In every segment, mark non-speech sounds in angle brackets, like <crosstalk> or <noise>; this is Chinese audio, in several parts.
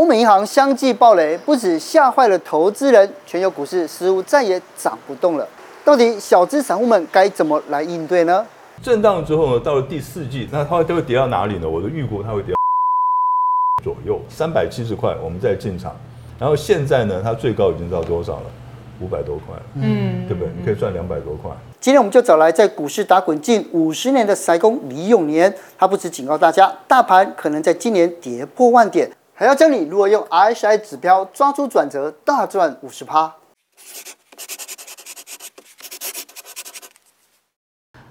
欧美银行相继暴雷，不止吓坏了投资人，全球股市似乎再也涨不动了。到底小资散户们该怎么来应对呢？震荡之后呢，到了第四季，那它会跌到哪里呢？我的预估它会跌到左右三百七十块，我们再进场。然后现在呢，它最高已经到多少了？五百多块，嗯，对不对？你可以赚两百多块。今天我们就找来在股市打滚近五十年的塞工李永年，他不止警告大家，大盘可能在今年跌破万点，还要教你如何用 RSI 指标抓住转折，大赚五十趴。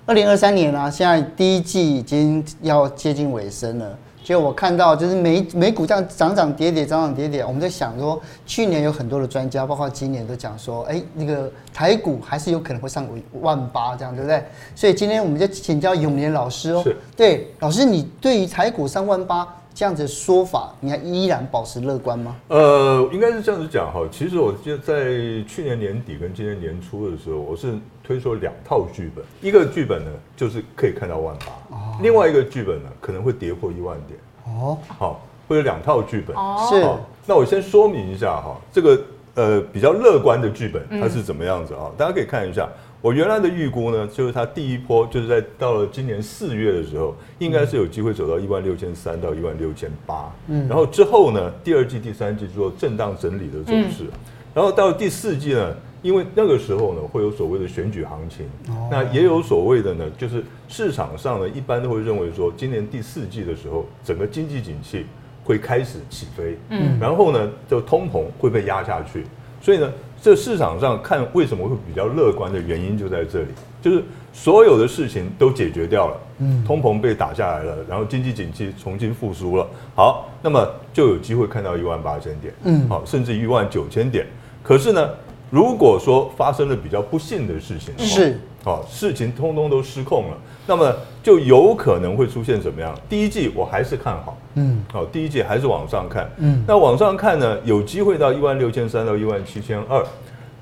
二零二三年啊，现在第一季已经要接近尾声了。就我看到，就是美美股这样涨涨跌跌，涨涨跌跌。我们在想说，去年有很多的专家，包括今年都讲说，哎，那个台股还是有可能会上万八，这样对不对？所以今天我们就请教永年老师哦。对，老师，你对于台股上万八这样子的说法，你还依然保持乐观吗？呃，应该是这样子讲哈。其实我记得在去年年底跟今年年初的时候，我是推出了两套剧本，一个剧本呢就是可以看到万八。另外一个剧本呢，可能会跌破一万点哦。好，会有两套剧本。是。那我先说明一下哈，这个呃比较乐观的剧本它是怎么样子啊？大家可以看一下，我原来的预估呢，就是它第一波就是在到了今年四月的时候，应该是有机会走到一万六千三到一万六千八。嗯。然后之后呢，第二季、第三季做震荡整理的走势，然后到了第四季呢。因为那个时候呢，会有所谓的选举行情，那也有所谓的呢，就是市场上呢，一般都会认为说，今年第四季的时候，整个经济景气会开始起飞，嗯，然后呢，就通膨会被压下去，所以呢，这市场上看为什么会比较乐观的原因就在这里，就是所有的事情都解决掉了，嗯，通膨被打下来了，然后经济景气重新复苏了，好，那么就有机会看到一万八千点，嗯，好，甚至一万九千点，可是呢，如果说发生了比较不幸的事情，是，好，事情通通都失控了，那么就有可能会出现怎么样？第一季我还是看好，嗯，好，第一季还是往上看，嗯，那往上看呢，有机会到一万六千三到一万七千二，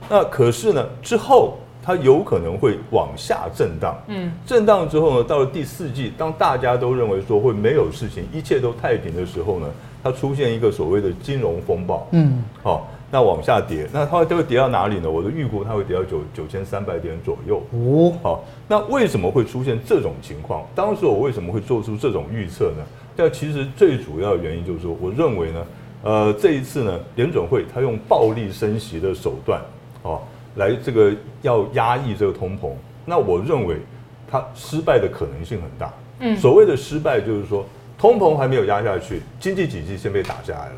那可是呢，之后它有可能会往下震荡，嗯，震荡之后呢，到了第四季，当大家都认为说会没有事情，一切都太平的时候呢，它出现一个所谓的金融风暴，嗯，好。那往下跌，那它会会跌到哪里呢？我的预估它会跌到九九千三百点左右。哦，好，那为什么会出现这种情况？当时我为什么会做出这种预测呢？但其实最主要的原因就是说，我认为呢，呃，这一次呢，联准会它用暴力升息的手段，哦，来这个要压抑这个通膨。那我认为它失败的可能性很大。嗯，所谓的失败就是说，通膨还没有压下去，经济体系先被打下来了。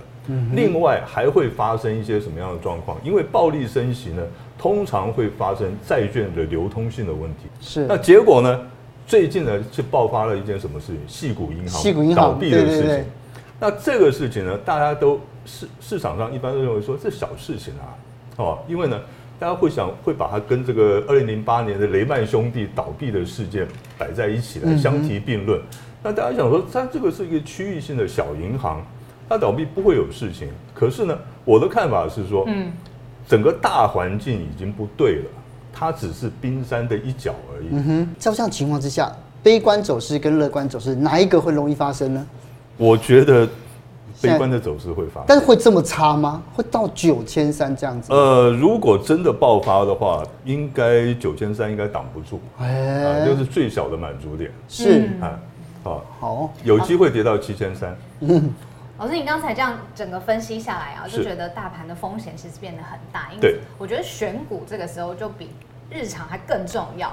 另外还会发生一些什么样的状况？因为暴力升息呢，通常会发生债券的流通性的问题。是。那结果呢？最近呢，是爆发了一件什么事情？矽谷银行倒闭的事情。对对对。那这个事情呢，大家都市市场上一般都认为说这小事情啊，哦，因为呢，大家会想会把它跟这个二零零八年的雷曼兄弟倒闭的事件摆在一起来相提并论。那大家想说，它这个是一个区域性的小银行。它倒闭不会有事情，可是呢，我的看法是说，嗯，整个大环境已经不对了，它只是冰山的一角而已。嗯哼，在这样情况之下，悲观走势跟乐观走势哪一个会容易发生呢？我觉得悲观的走势会发生，但是会这么差吗？会到九千三这样子？呃，如果真的爆发的话，应该九千三应该挡不住，哎、呃，就是最小的满足点。是啊，好，好，有机会跌到七千三。嗯。老师，你刚才这样整个分析下来啊，就觉得大盘的风险其实变得很大，因为我觉得选股这个时候就比日常还更重要。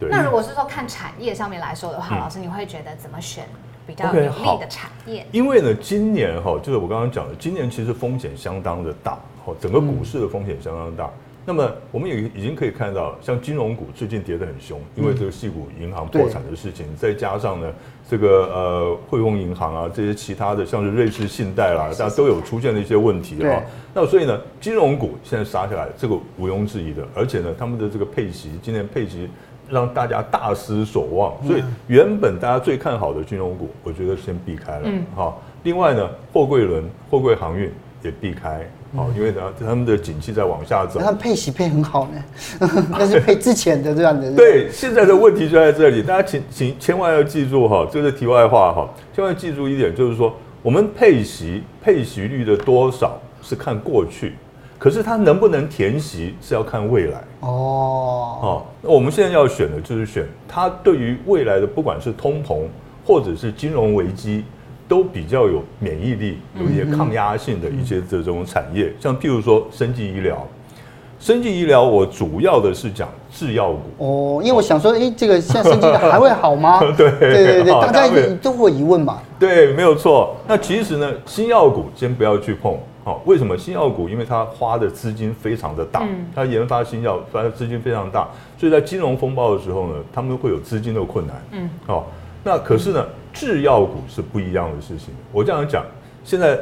对。那如果是说看产业上面来说的话，老师你会觉得怎么选比较有利的产业？因为呢，今年哈，就是我刚刚讲的，今年其实风险相当的大，整个股市的风险相当大。那么我们也已经可以看到，像金融股最近跌得很凶，因为这个系股银行破产的事情，再加上呢，这个呃汇丰银行啊这些其他的，像是瑞士信贷啦，大家都有出现了一些问题啊。那所以呢，金融股现在杀下来，这个毋庸置疑的。而且呢，他们的这个配息，今年配息让大家大失所望，所以原本大家最看好的金融股，我觉得先避开了。嗯。好，另外呢，货柜轮、货柜航运也避开。好，因为呢，他们的景气在往下走，那配息配很好呢，<laughs> 那是配之前的这样的。对，现在的问题就在这里，大家请请千万要记住哈，这是题外话哈，千万记住一点，就是说我们配息配息率的多少是看过去，可是它能不能填息是要看未来。哦，哦，那我们现在要选的就是选它对于未来的不管是通膨或者是金融危机，都比较有免疫力，有一些抗压性的一些这种产业，像譬如说生技医疗。生技医疗，我主要的是讲制药股哦，因为我想说，哎，这个现在生技还会好吗？对对对对，大家都会疑问嘛。对，没有错。那其实呢，新药股先不要去碰。好，为什么新药股？因为它花的资金非常的大，它研发新药它的资金非常大，所以在金融风暴的时候呢，他们会有资金的困难。嗯，哦，那可是呢，制药股是不一样的事情。我这样讲，现在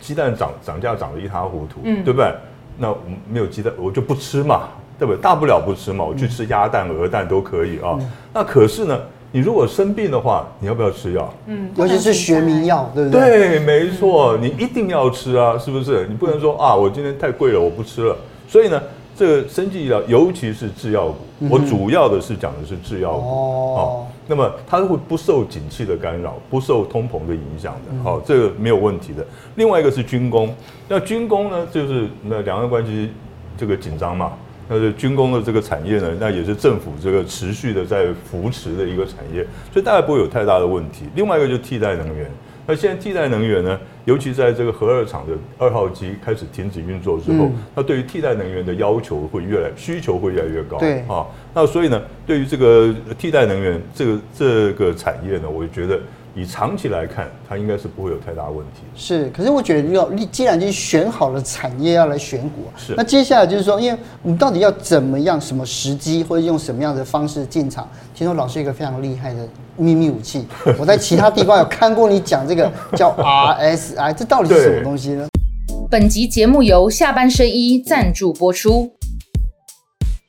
鸡蛋涨涨价涨得一塌糊涂，嗯，对不对？那我没有鸡蛋，我就不吃嘛，对不对？大不了不吃嘛，我去吃鸭蛋、鹅蛋都可以啊。嗯、那可是呢，你如果生病的话，你要不要吃药？嗯，尤其是学名药，对不对？对，没错，你一定要吃啊，是不是？你不能说啊，我今天太贵了，我不吃了。所以呢，这个生技医疗，尤其是制药股，我主要的是讲的是制药股哦。那么它会不受景气的干扰，不受通膨的影响的，好，这个没有问题的。另外一个是军工，那军工呢，就是那两岸关系这个紧张嘛，那是军工的这个产业呢，那也是政府这个持续的在扶持的一个产业，所以大概不会有太大的问题。另外一个就是替代能源。那现在替代能源呢，尤其在这个核二厂的二号机开始停止运作之后，那对于替代能源的要求会越来，需求会越来越高。对啊，那所以呢，对于这个替代能源这个这个产业呢，我觉得。以长期来看，它应该是不会有太大问题。是，可是我觉得要，既然已经选好了产业要来选股，是。那接下来就是说，因为我们到底要怎么样、什么时机，或者用什么样的方式进场？听说老师一个非常厉害的秘密武器，<laughs> 我在其他地方有看过你讲这个叫 <laughs> RSI，这到底是什么东西呢？本集节目由下半身衣赞助播出。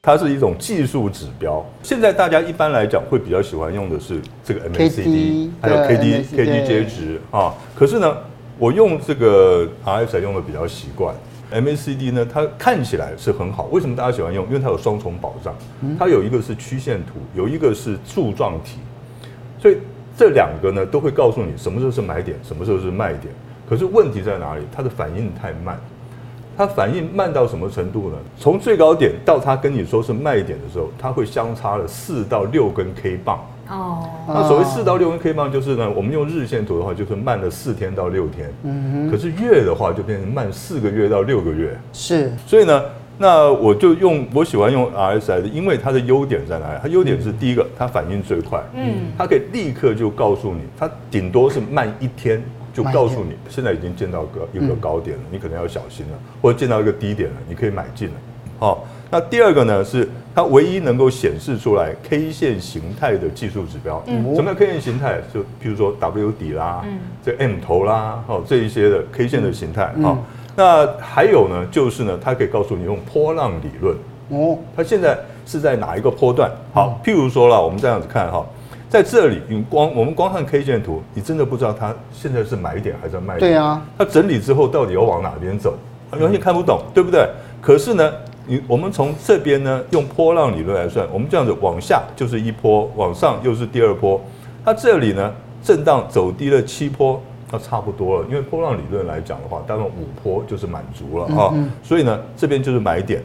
它是一种技术指标，现在大家一般来讲会比较喜欢用的是这个 MACD，还有 KD、KDJ 值啊。可是呢，我用这个 RSI 用的比较习惯。MACD 呢，它看起来是很好，为什么大家喜欢用？因为它有双重保障，它有一个是曲线图，有一个是柱状体，所以这两个呢都会告诉你什么时候是买点，什么时候是卖点。可是问题在哪里？它的反应太慢。它反应慢到什么程度呢？从最高点到它跟你说是卖点的时候，它会相差了四到六根 K 棒。哦，那所谓四到六根 K 棒就是呢，我们用日线图的话，就是慢了四天到六天。嗯哼。可是月的话，就变成慢四个月到六个月。是。所以呢，那我就用我喜欢用 RSI 的，因为它的优点在哪里？它优点是第一个，它反应最快。嗯。它可以立刻就告诉你，它顶多是慢一天。就告诉你，现在已经见到个一个高点了，你可能要小心了，或者见到一个低点了，你可以买进了。好，那第二个呢，是它唯一能够显示出来 K 线形态的技术指标。嗯，什么叫 K 线形态？就譬如说 W 底啦，这 M 头啦，好，这一些的 K 线的形态。好，那还有呢，就是呢，它可以告诉你用波浪理论。哦，它现在是在哪一个波段？好，譬如说了，我们这样子看哈。在这里，你光我们光看 K 线图，你真的不知道它现在是买点还是卖点。对啊，它整理之后到底要往哪边走，完全看不懂，对不对？可是呢，你我们从这边呢，用波浪理论来算，我们这样子往下就是一波，往上又是第二波。它这里呢，震荡走低了七波，那差不多了。因为波浪理论来讲的话，大概五波就是满足了啊。所以呢，这边就是买点，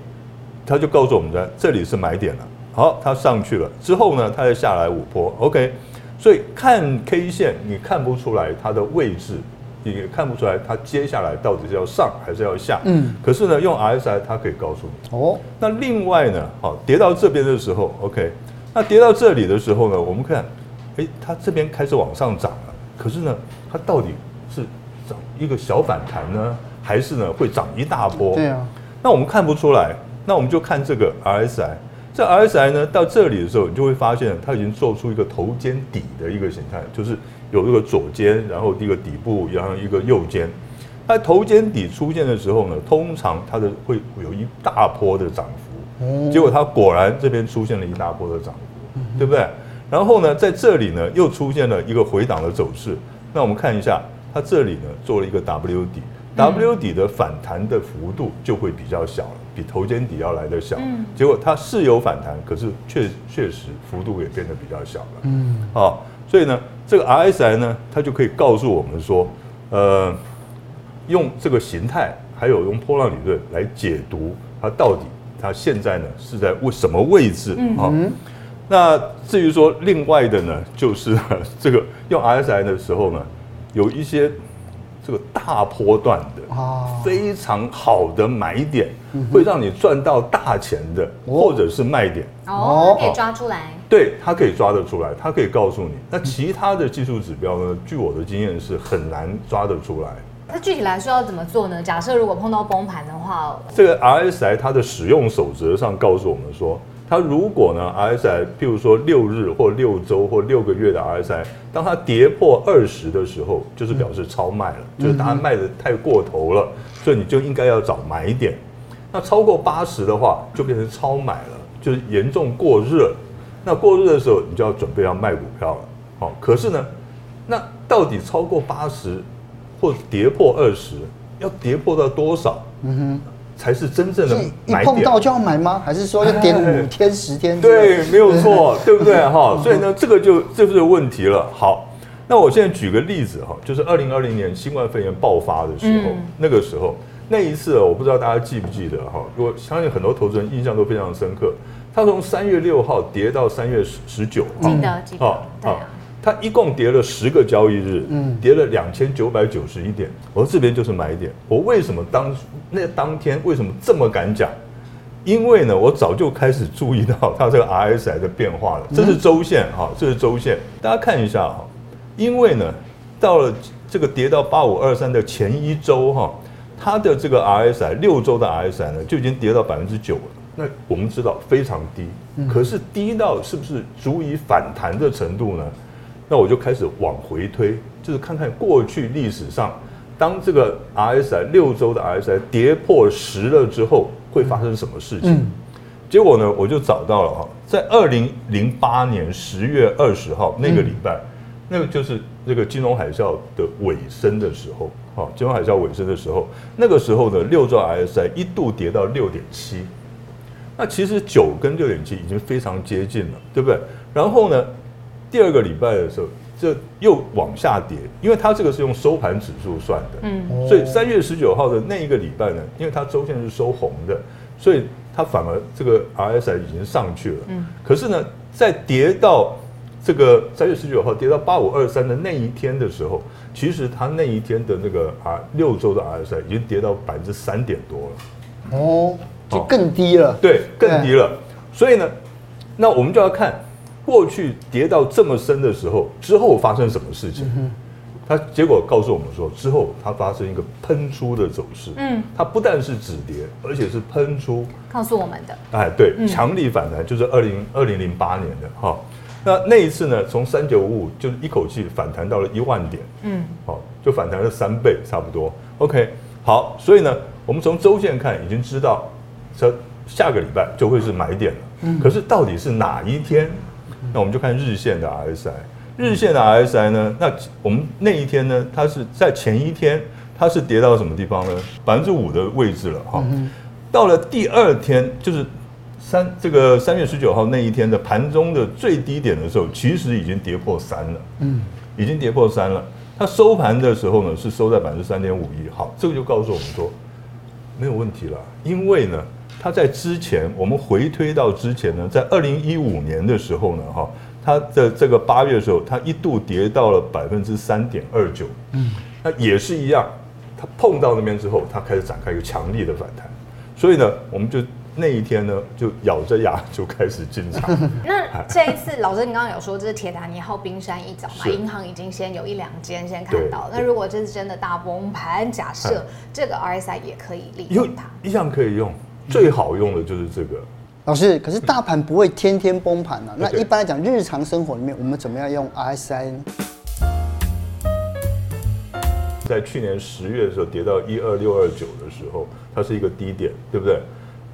它就告诉我们的这里是买点了。好，它上去了之后呢，它又下来五波，OK，所以看 K 线你看不出来它的位置，也看不出来它接下来到底是要上还是要下。嗯，可是呢，用 RSI 它可以告诉你。哦，那另外呢，好，跌到这边的时候，OK，那跌到这里的时候呢，我们看，诶，它这边开始往上涨了，可是呢，它到底是涨一个小反弹呢，还是呢会涨一大波？对啊，那我们看不出来，那我们就看这个 RSI。这 RSI 呢，到这里的时候，你就会发现它已经做出一个头肩底的一个形态，就是有一个左肩，然后一个底部，然后一个右肩。它头肩底出现的时候呢，通常它的会有一大波的涨幅。结果它果然这边出现了一大波的涨幅，对不对？然后呢，在这里呢又出现了一个回档的走势。那我们看一下，它这里呢做了一个 W 底，W 底的反弹的幅度就会比较小了。比头肩底要来的小，嗯结果它是有反弹，可是确确实幅度也变得比较小了。嗯，好，所以呢，这个 RSI 呢，它就可以告诉我们说，呃，用这个形态，还有用波浪理论来解读它到底它现在呢是在为什么位置啊？嗯、那至于说另外的呢，就是 <laughs> 这个用 RSI 的时候呢，有一些这个大波段的啊，非常好的买点，会让你赚到大钱的，或者是卖点哦，可以抓出来。对，它可以抓得出来，它可以告诉你。那其他的技术指标呢？据我的经验是很难抓得出来。那具体来说要怎么做呢？假设如果碰到崩盘的话，这个 RSI 它的使用守则上告诉我们说，它如果呢 RSI，譬如说六日或六周或六个月的 RSI，当它跌破二十的时候，就是表示超卖了，嗯、就是它卖的太过头了，所以你就应该要找买点。那超过八十的话，就变成超买了，就是严重过热。那过热的时候，你就要准备要卖股票了。好，可是呢，那到底超过八十或跌破二十，要跌破到多少？嗯哼，才是真正的买点。一碰到就要买吗？还是说要点五天十天？对，没有错，对不对？哈，所以呢，这个就这就是问题了。好，那我现在举个例子哈，就是二零二零年新冠肺炎爆发的时候，那个时候那一次，我不知道大家记不记得哈？我相信很多投资人印象都非常深刻。它从三月六号跌到三月十十九号，记得记得，对啊，它一共跌了十个交易日，嗯，跌了两千九百九十一点。我说这边就是买点。我为什么当那当天为什么这么敢讲？因为呢，我早就开始注意到它这个 RSI 的变化了。这是周线哈，这是周线，大家看一下哈。因为呢，到了这个跌到八五二三的前一周哈，它的这个 RSI 六周的 RSI 呢就已经跌到百分之九了。那我们知道非常低，可是低到是不是足以反弹的程度呢？那我就开始往回推，就是看看过去历史上，当这个 RSI 六周的 RSI 跌破十了之后，会发生什么事情？结果呢，我就找到了哈，在二零零八年十月二十号那个礼拜，那个就是这个金融海啸的尾声的时候，哈，金融海啸尾声的时候，那个时候的六周 RSI 一度跌到六点七。那其实九跟六点七已经非常接近了，对不对？然后呢，第二个礼拜的时候，这又往下跌，因为它这个是用收盘指数算的，嗯，所以三月十九号的那一个礼拜呢，因为它周线是收红的，所以它反而这个 RSI 已经上去了，嗯，可是呢，在跌到这个三月十九号跌到八五二三的那一天的时候，其实它那一天的那个啊六周的 RSI 已经跌到百分之三点多了，哦。就更低了，对，更低了。所以呢，那我们就要看过去跌到这么深的时候，之后发生什么事情。它结果告诉我们说，之后它发生一个喷出的走势。嗯，它不但是止跌，而且是喷出。告诉我们的。哎，对，强力反弹就是二零二零零八年的哈。那那一次呢，从三九五五就是一口气反弹到了一万点。嗯，好，就反弹了三倍差不多。OK，好，所以呢，我们从周线看已经知道。这下个礼拜就会是买点了，嗯，可是到底是哪一天？那我们就看日线的 RSI，日线的 RSI 呢？那我们那一天呢？它是在前一天，它是跌到什么地方呢？百分之五的位置了哈。到了第二天，就是三这个三月十九号那一天的盘中的最低点的时候，其实已经跌破三了，嗯，已经跌破三了。它收盘的时候呢，是收在百分之三点五一。好，这个就告诉我们说没有问题了，因为呢。它在之前，我们回推到之前呢，在二零一五年的时候呢，哈，它的这个八月的时候，它一度跌到了百分之三点二九，嗯，那也是一样，它碰到那边之后，它开始展开一个强力的反弹，所以呢，我们就那一天呢，就咬着牙就开始进场。<laughs> 那这一次，老师你刚刚有说这是铁达尼号冰山一角嘛？银行已经先有一两间先看到，那如果这是真的大崩盘，假设这个 RSI 也可以利用它，一样可以用。最好用的就是这个，老师。可是大盘不会天天崩盘啊。那一般来讲，日常生活里面，我们怎么样用 RSI 呢？在去年十月的时候跌到一二六二九的时候，它是一个低点，对不对？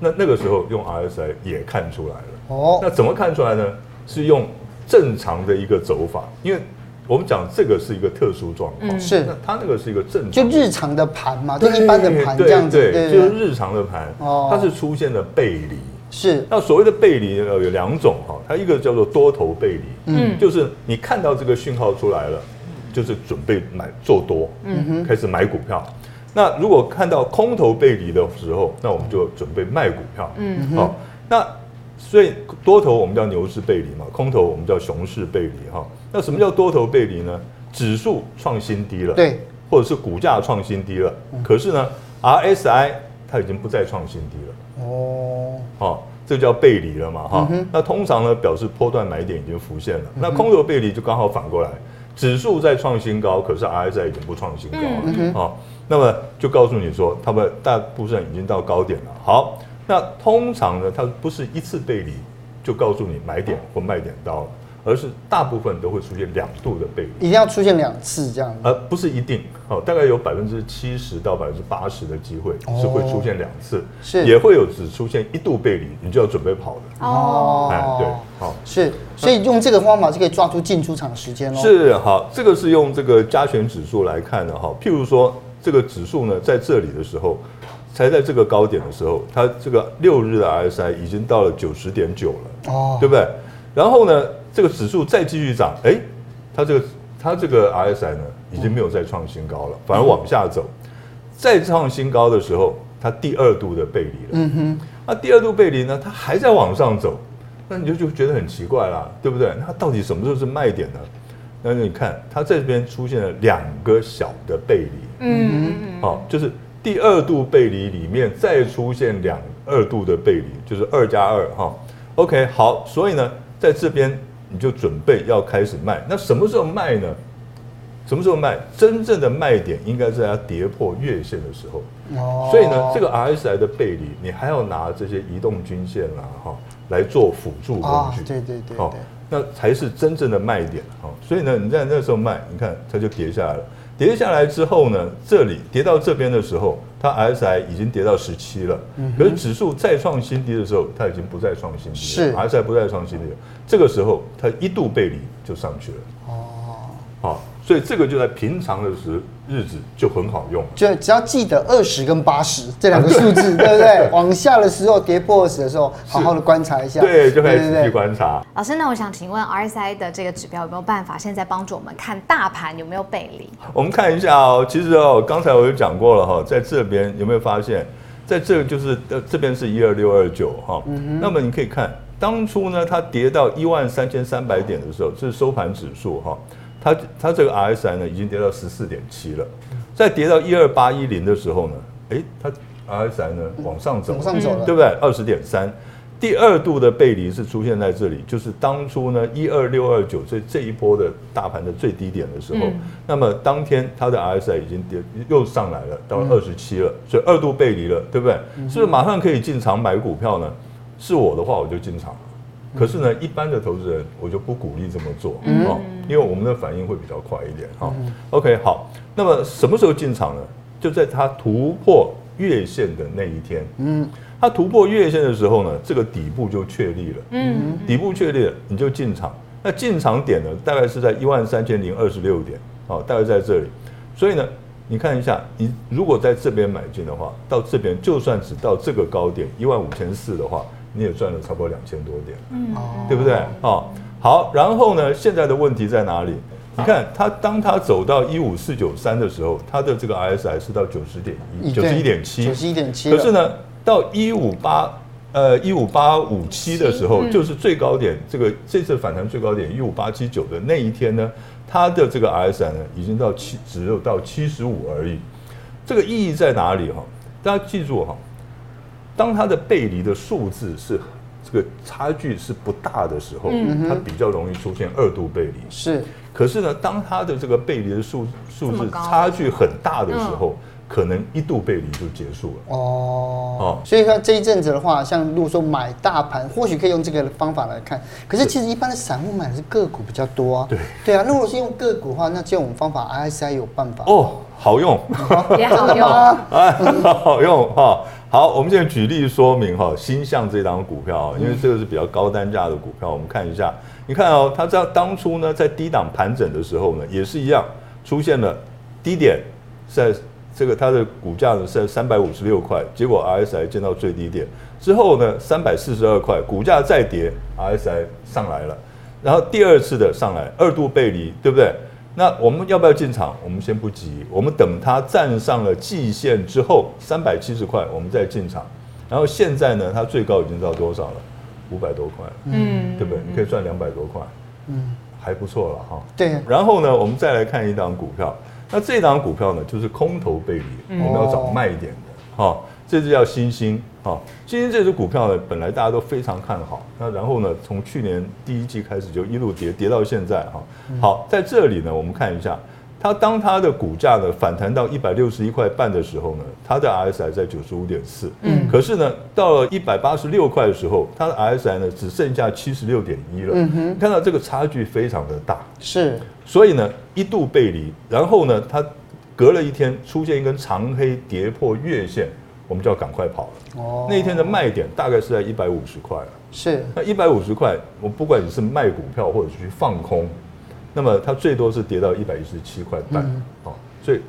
那那个时候用 RSI 也看出来了。哦。那怎么看出来呢？是用正常的一个走法，因为。我们讲这个是一个特殊状况，是。那它那个是一个正常，就日常的盘嘛，就一般的盘这样子，对，就是日常的盘，它是出现了背离，是。那所谓的背离呃有两种哈，它一个叫做多头背离，嗯，就是你看到这个讯号出来了，就是准备买做多，嗯哼，开始买股票。那如果看到空头背离的时候，那我们就准备卖股票，嗯哼，好，那所以多头我们叫牛市背离嘛，空头我们叫熊市背离哈。那什么叫多头背离呢？指数创新低了，对，或者是股价创新低了，可是呢，RSI 它已经不再创新低了，哦，好。这叫背离了嘛，哈、嗯，那通常呢表示波段买点已经浮现了。嗯、那空头背离就刚好反过来，指数在创新高，可是 RSI 已经不创新高了，啊、嗯哦，那么就告诉你说，他们大部分已经到高点了。好，那通常呢，它不是一次背离就告诉你买点或卖点到了。而是大部分都会出现两度的背离，一定要出现两次这样子，而不是一定。哦，大概有百分之七十到百分之八十的机会是会出现两次，是也会有只出现一度背离，你就要准备跑了。哦，哎，对，好，是，所以用这个方法就可以抓住进出场时间喽。是，好，这个是用这个加权指数来看的哈。譬如说，这个指数呢，在这里的时候，才在这个高点的时候，它这个六日的 RSI 已经到了九十点九了，哦，对不对？然后呢，这个指数再继续涨，哎，它这个它这个 RSI 呢，已经没有再创新高了，反而往下走。再创新高的时候，它第二度的背离了。嗯哼。那第二度背离呢，它还在往上走，那你就就觉得很奇怪啦，对不对？那到底什么时候是卖点呢？那你看，它这边出现了两个小的背离。嗯嗯嗯。好，就是第二度背离里面再出现两二度的背离，就是二加二哈。OK，好，所以呢。在这边你就准备要开始卖，那什么时候卖呢？什么时候卖？真正的卖点应该是在它跌破月线的时候。哦。所以呢，这个 RSI 的背离，你还要拿这些移动均线啦，哈，来做辅助工具。对对对。好，那才是真正的卖点。好，所以呢，你在那时候卖，你看它就跌下来了。跌下来之后呢，这里跌到这边的时候，它 RSI 已经跌到十七了。嗯。可是指数再创新低的时候，它已经不再创新低了。是。RSI 不再创新低了。这个时候，它一度背离就上去了。所以这个就在平常的时日子就很好用。就只要记得二十跟八十这两个数字，对不对？<laughs> 往下的时候跌破二十的时候，好好的观察一下。对，就可以继续观察。老师，那我想请问，RSI 的这个指标有没有办法现在帮助我们看大盘有没有背离？我们看一下哦。其实哦，刚才我就讲过了哈，在这边有没有发现，在这个就是呃这边是一二六二九哈。嗯哼。那么你可以看。当初呢，它跌到一万三千三百点的时候，这是收盘指数哈，它它这个 RSI 呢已经跌到十四点七了，再跌到一二八一零的时候呢，哎，它 RSI 呢往上走，往上走了，对不对？二十点三，第二度的背离是出现在这里，就是当初呢一二六二九这这一波的大盘的最低点的时候，嗯、那么当天它的 RSI 已经跌又上来了，到二十七了，所以二度背离了，对不对？是不是马上可以进场买股票呢？是我的话，我就进场了。可是呢，一般的投资人，我就不鼓励这么做哦，因为我们的反应会比较快一点哈。OK，好，那么什么时候进场呢？就在它突破月线的那一天。嗯，它突破月线的时候呢，这个底部就确立了。嗯，底部确立了，你就进场。那进场点呢，大概是在一万三千零二十六点，哦，大概在这里。所以呢，你看一下，你如果在这边买进的话，到这边就算只到这个高点一万五千四的话。你也赚了差不多两千多点，嗯，对不对？哦，好，然后呢，现在的问题在哪里？你看它，当它走到一五四九三的时候，它的这个 RSI 是到九十点一，九十一点七，九十一点七。可是呢，到一五八，呃，一五八五七的时候，就是最高点，这个这次反弹最高点一五八七九的那一天呢，它的这个 RSI 呢，已经到七，只有到七十五而已。这个意义在哪里？哈，大家记住哈。当它的背离的数字是这个差距是不大的时候，它比较容易出现二度背离。是，可是呢，当它的这个背离的数数字差距很大的时候，可能一度背离就结束了。哦，哦，所以说这一阵子的话，像如果说买大盘，或许可以用这个方法来看。可是其实一般的散户买的是个股比较多啊。对，对啊。如果是用个股的话，那这种方法 RSI 有办法哦，好用，也好用，<laughs> 哎，好用哈。好，我们现在举例说明哈，星象这档股票，因为这个是比较高单价的股票，我们看一下，你看哦，它在当初呢，在低档盘整的时候呢，也是一样出现了低点，在这个它的股价呢是在三百五十六块，结果 RSI 见到最低点。之后呢，三百四十二块，股价再跌，RSI 上来了，然后第二次的上来，二度背离，对不对？那我们要不要进场？我们先不急，我们等它站上了季线之后，三百七十块，我们再进场。然后现在呢，它最高已经到多少了？五百多块，嗯，对不对？你可以赚两百多块，嗯，还不错了哈。对。然后呢，我们再来看一档股票，那这档股票呢，就是空头背离，我们要找卖点的哈。这只叫欣兴，哈，欣兴这只股票呢，本来大家都非常看好，那然后呢，从去年第一季开始就一路跌，跌到现在哈。好，在这里呢，我们看一下。它当它的股价呢反弹到一百六十一块半的时候呢，它的 RSI 在九十五点四，嗯，可是呢，到了一百八十六块的时候，它的 RSI 呢只剩下七十六点一了，嗯哼，看到这个差距非常的大，是，所以呢一度背离，然后呢它隔了一天出现一根长黑跌破月线，我们就要赶快跑了，哦，那一天的卖点大概是在一百五十块了，是，那一百五十块，我不管你是卖股票或者去放空。那么它最多是跌到一百一十七块半，哦，所以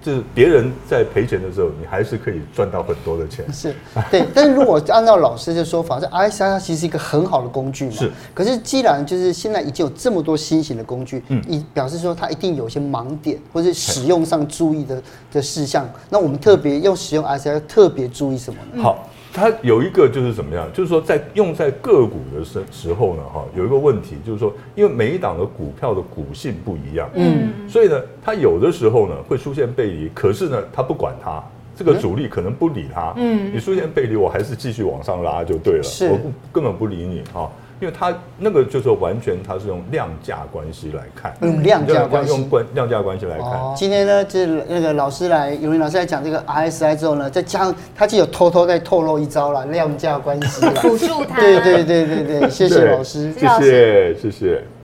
就是别人在赔钱的时候，你还是可以赚到很多的钱。<laughs> 是，对。但是如果按照老师的说法，这 RSI 它其实是一个很好的工具嘛。是。可是既然就是现在已经有这么多新型的工具，嗯，以表示说它一定有一些盲点，或者使用上注意的的事项。那我们特别要使用 RSI 要特别注意什么呢？好。它有一个就是怎么样，就是说在用在个股的时时候呢，哈，有一个问题就是说，因为每一档的股票的股性不一样，嗯，所以呢，它有的时候呢会出现背离，可是呢，它不管它，这个主力可能不理它，嗯，你出现背离，我还是继续往上拉就对了，是，我不根本不理你哈。因为它那个就是完全它是用量价关系来看，用量价关系，用关量价关系来看。今天呢，就是那个老师来，永明老师来讲这个 RSI 之后呢，再加上他就有偷偷在透露一招了，量价关系，<laughs> 辅助他。对对对对对，谢谢老师，谢谢谢谢。